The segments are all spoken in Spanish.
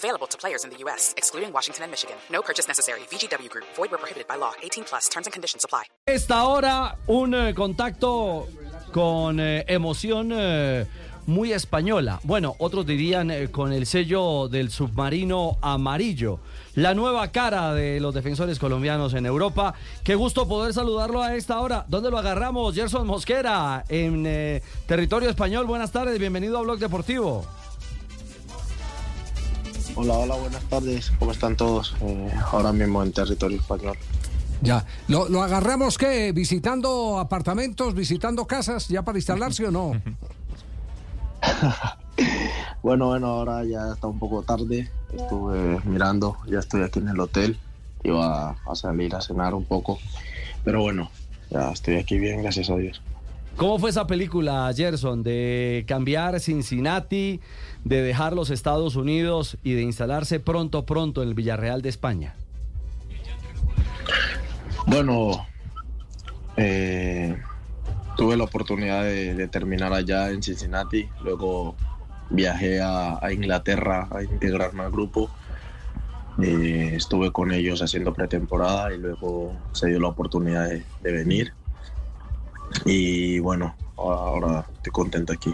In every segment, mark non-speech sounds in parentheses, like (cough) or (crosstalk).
Available to players in the U.S., excluding Washington and Michigan. No purchase necessary. VGW Group. Void where prohibited by law. 18 plus. Terms and conditions apply. Esta hora un eh, contacto con eh, emoción eh, muy española. Bueno, otros dirían eh, con el sello del submarino amarillo. La nueva cara de los defensores colombianos en Europa. Qué gusto poder saludarlo a esta hora. ¿Dónde lo agarramos? Gerson Mosquera, en eh, territorio español. Buenas tardes, bienvenido a Blog Deportivo. Hola, hola, buenas tardes. ¿Cómo están todos? Eh, ahora mismo en territorio español. Ya, ¿Lo, ¿lo agarramos qué? ¿Visitando apartamentos, visitando casas ya para instalarse o no? (laughs) Bueno, bueno, ahora ya está un poco tarde. Estuve mirando, ya estoy aquí en el hotel. Iba a salir a cenar un poco. Pero bueno, ya estoy aquí bien, gracias a Dios. ¿Cómo fue esa película, Gerson, de cambiar Cincinnati, de dejar los Estados Unidos y de instalarse pronto, pronto en el Villarreal de España? Bueno, eh, tuve la oportunidad de, terminar allá en Cincinnati. Luego viajé a, Inglaterra a integrarme al grupo. Eh, estuve con ellos haciendo pretemporada y luego se dio la oportunidad de venir. Y bueno, ahora estoy contento aquí.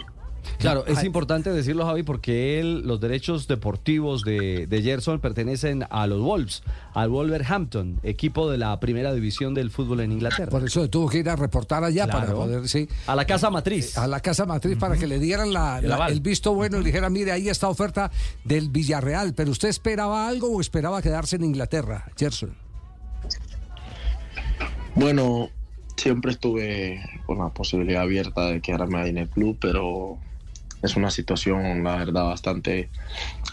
Claro, es importante decirlo, Javi, porque él, los derechos deportivos de, de Gerson pertenecen a los Wolves, al Wolverhampton, equipo de la primera división del fútbol en Inglaterra. Por eso tuvo que ir a reportar allá para poder, sí. A la casa matriz. A la casa matriz para que le dieran la- El la- aval. el visto bueno y le dijeran, mire, ahí está oferta del Villarreal. ¿Pero usted esperaba algo o esperaba quedarse en Inglaterra, Gerson? Bueno, siempre estuve con la posibilidad abierta de quedarme ahí en el club, pero es una situación, la verdad, bastante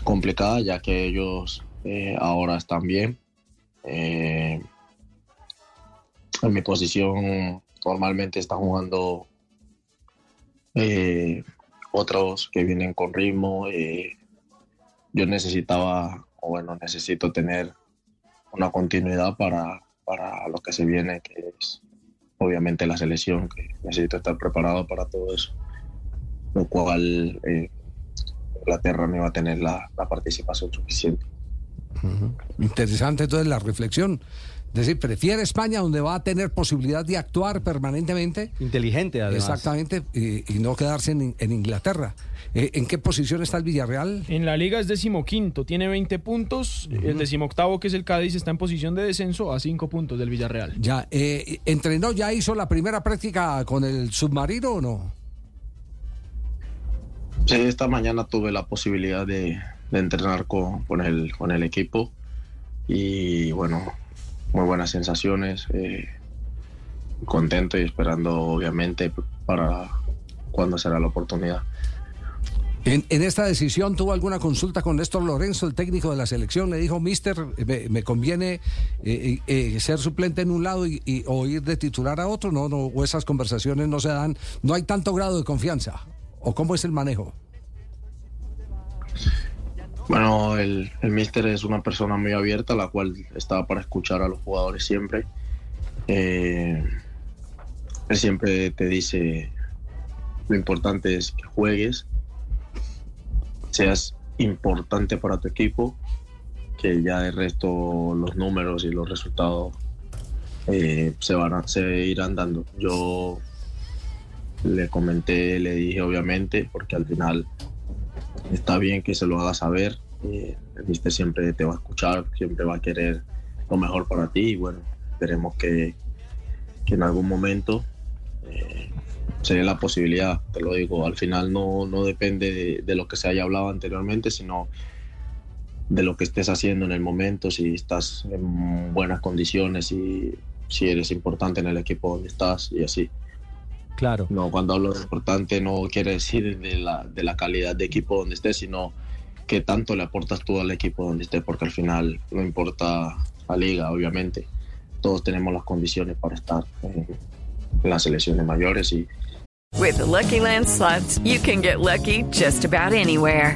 complicada, ya que ellos eh, ahora están bien. Eh, en mi posición normalmente están jugando eh, otros que vienen con ritmo. yo necesitaba, o bueno, necesito tener una continuidad para, para lo que se viene, que es obviamente la selección, que necesito estar preparado para todo eso, lo cual eh, Inglaterra no iba a tener la participación suficiente. Interesante entonces la reflexión. Es decir, prefiere España donde va a tener posibilidad de actuar permanentemente. Inteligente, además. Exactamente, y, y no quedarse en, en Inglaterra. Eh, ¿En qué posición está el Villarreal? En la liga es decimoquinto, tiene 20 puntos. El decimoctavo, que es el Cádiz, está en posición de descenso a 5 puntos del Villarreal. Ya, eh, ¿entrenó, ya hizo la primera práctica con el submarino o no? Sí, esta mañana tuve la posibilidad de, de entrenar con, con el, con el equipo y bueno, muy buenas sensaciones, eh, contento y esperando obviamente para cuando será la oportunidad. En, esta decisión tuvo alguna consulta con Néstor Lorenzo, el técnico de la selección. Le dijo, Mister, me, conviene eh, eh, ser suplente en un lado y- o ir de titular a otro. No, no, o esas conversaciones no se dan. No hay tanto grado de confianza. ¿O cómo es el manejo? Bueno, el, el míster es una persona muy abierta, la cual está para escuchar a los jugadores siempre. Eh, él siempre te dice lo importante es que juegues, seas importante para tu equipo, que ya de resto los números y los resultados eh, se van a, se irán dando. Yo le comenté, le dije obviamente, porque al final está bien que se lo haga saber. eh, el mister siempre te va a escuchar, siempre va a querer lo mejor para ti y bueno, esperemos que, que en algún momento eh, la posibilidad, te lo digo, al final no, no depende de, de lo que se haya hablado anteriormente, sino de lo que estés haciendo en el momento, si estás en buenas condiciones y si eres importante en el equipo donde estás y así. Claro. No, cuando hablo de importante no quiere decir de la, de la calidad de equipo donde estés, sino que tanto le aportas tú al equipo donde estés, porque al final no importa la liga, obviamente, todos tenemos las condiciones para estar en, en las selecciones mayores y With the Lucky Land slots, you can get lucky just about anywhere.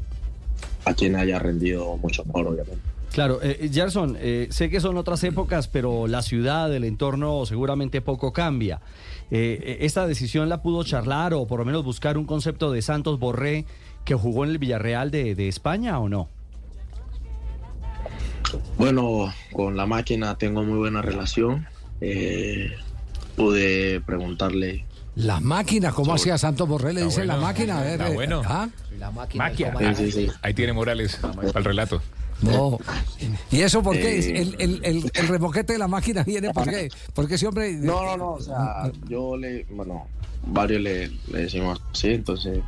a quien haya rendido mucho mejor, obviamente. Claro, eh, Gerson, eh, sé que son otras épocas, pero la ciudad, el entorno seguramente poco cambia. Eh, eh, ¿Esta decisión la pudo charlar o por lo menos buscar un concepto de Santos Borré que jugó en el Villarreal de, de España o no? Bueno, con la máquina tengo muy buena relación. Eh, pude preguntarle. La máquina, ¿cómo hacía Santos Borrell? Le dice la máquina, a ver. Está eh, bueno. ¿ah? Sí, sí. Ahí tiene Morales para el relato. No. (laughs) ¿Y eso por qué? Eh, ¿El, el, el, el remoquete de la máquina viene por qué? Porque ese hombre... No, no, no, o sea, yo le, bueno, varios le, le decimos así, entonces,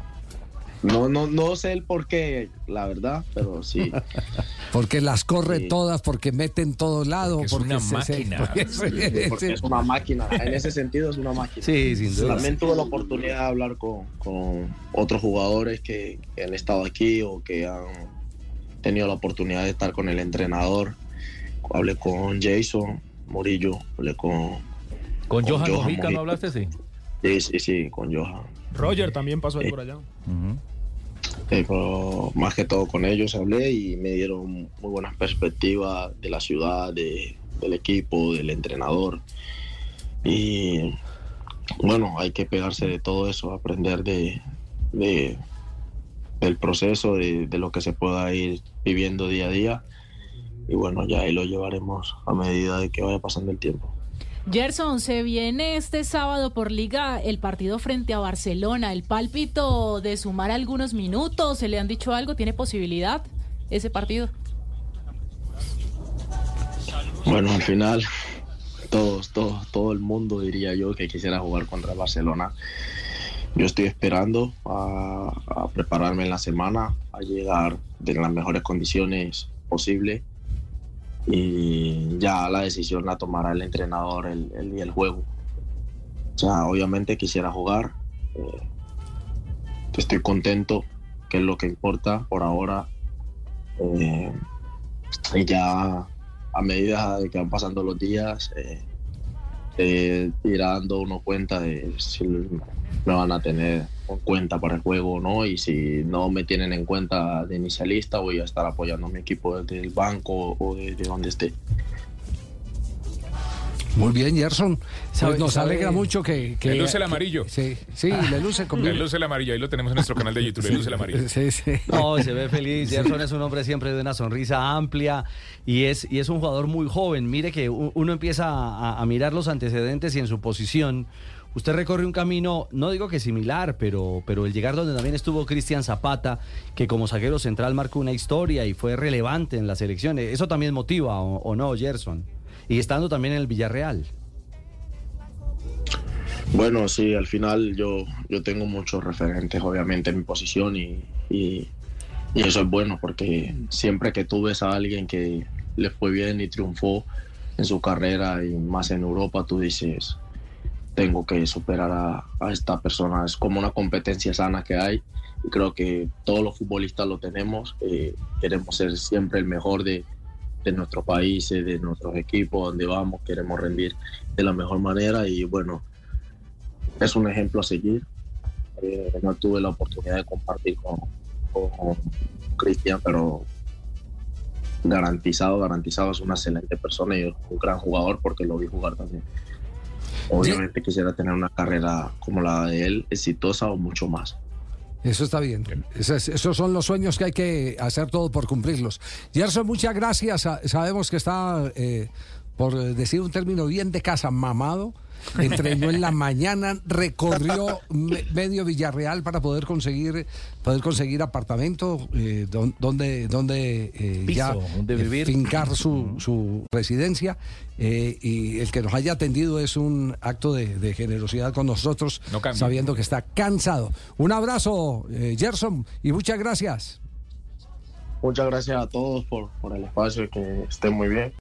no, no, no sé el por qué, la verdad, pero sí. (laughs) Porque las corre Sí. todas, porque mete en todos lados. Porque es una se- máquina. (laughs) porque se- Porque se- es una máquina, en ese sentido es una máquina. Sí, sin duda. También tuve la oportunidad de hablar con, con otros jugadores que, que han estado aquí o que han tenido la oportunidad de estar con el entrenador. Hablé con Jason Murillo, hablé con... Con Con Johan Johan Mojica. ¿no hablaste? Sí. Sí, sí, sí, con Johan. Roger también pasó ahí por allá. Eh, más que todo con ellos hablé y me dieron muy buenas perspectivas de la ciudad, de- del equipo, del entrenador. Y bueno, hay que pegarse de todo eso, aprender de, de- del proceso, de, de lo que se pueda ir viviendo día a día. Y bueno, ya ahí lo llevaremos a medida de que vaya pasando el tiempo. Gerson, se viene este sábado por liga el partido frente a Barcelona. El pálpito de sumar algunos minutos, ¿se le han dicho algo? ¿Tiene posibilidad ese partido? Bueno, al final, todos, todos, todo el mundo diría yo que quisiera jugar contra el Barcelona. Yo estoy esperando a, a prepararme en la semana, a llegar de las mejores condiciones posible y ya la decisión la tomará el entrenador el, el juego. O sea, obviamente quisiera jugar. eh, estoy contento, que es lo que importa por ahora. eh, y ya a medida que van pasando los días, eh, eh, irá dando uno cuenta de si me van a tener en cuenta para el juego no. Y si no me tienen en cuenta de inicialista, voy a estar apoyando a mi equipo desde el banco o desde donde esté. Muy bien, Gerson. Pues nos sabe- alegra mucho que... que Le luce el que- amarillo. Sí, sí, le luce como... Le luce el amarillo. Ahí lo tenemos en nuestro canal de YouTube. Le luce el amarillo. Sí, sí. No, se ve feliz. Gerson es un hombre siempre de una sonrisa amplia y es, y es un jugador muy joven. Mire que uno empieza a, a mirar los antecedentes y en su posición. Usted recorre un camino, no digo que similar, pero, pero el llegar donde también estuvo Cristian Zapata, que como zaguero central marcó una historia y fue relevante en las elecciones. Eso también motiva, ¿o, no, Gerson? Y estando también en el Villarreal. Bueno, sí, al final yo, yo tengo muchos referentes, obviamente, en mi posición y, y- y eso es bueno porque siempre que tú ves a alguien que le fue bien y triunfó en su carrera y más en Europa, tú dices, tengo que superar a, a esta persona. Es como una competencia sana que hay y creo que todos los futbolistas lo tenemos. eh, queremos ser siempre el mejor de, de nuestros países, de nuestros equipos, donde vamos, queremos rendir de la mejor manera y bueno, es un ejemplo a seguir. Eh, no tuve la oportunidad de compartir con, Cristian, pero garantizado, garantizado es una excelente persona y un gran jugador porque lo vi jugar también. Obviamente quisiera tener una carrera como la de él, exitosa o mucho más. Eso está bien. Esos, esos son los sueños que hay que hacer todo por cumplirlos. Gerson, muchas gracias. Sa- Sabemos que está, eh, por decir un término bien de casa, mamado. entrenó en la (laughs) mañana, recorrió me- medio Villarreal para poder conseguir poder conseguir apartamento eh, don- donde donde eh, Piso, ya donde eh, vivir. fincar su, su residencia eh, y el que nos haya atendido es un acto de, de generosidad con nosotros, No sabiendo que está cansado. Un abrazo, eh, Gerson, y muchas gracias. Muchas gracias a todos por, por el espacio y que estén muy bien.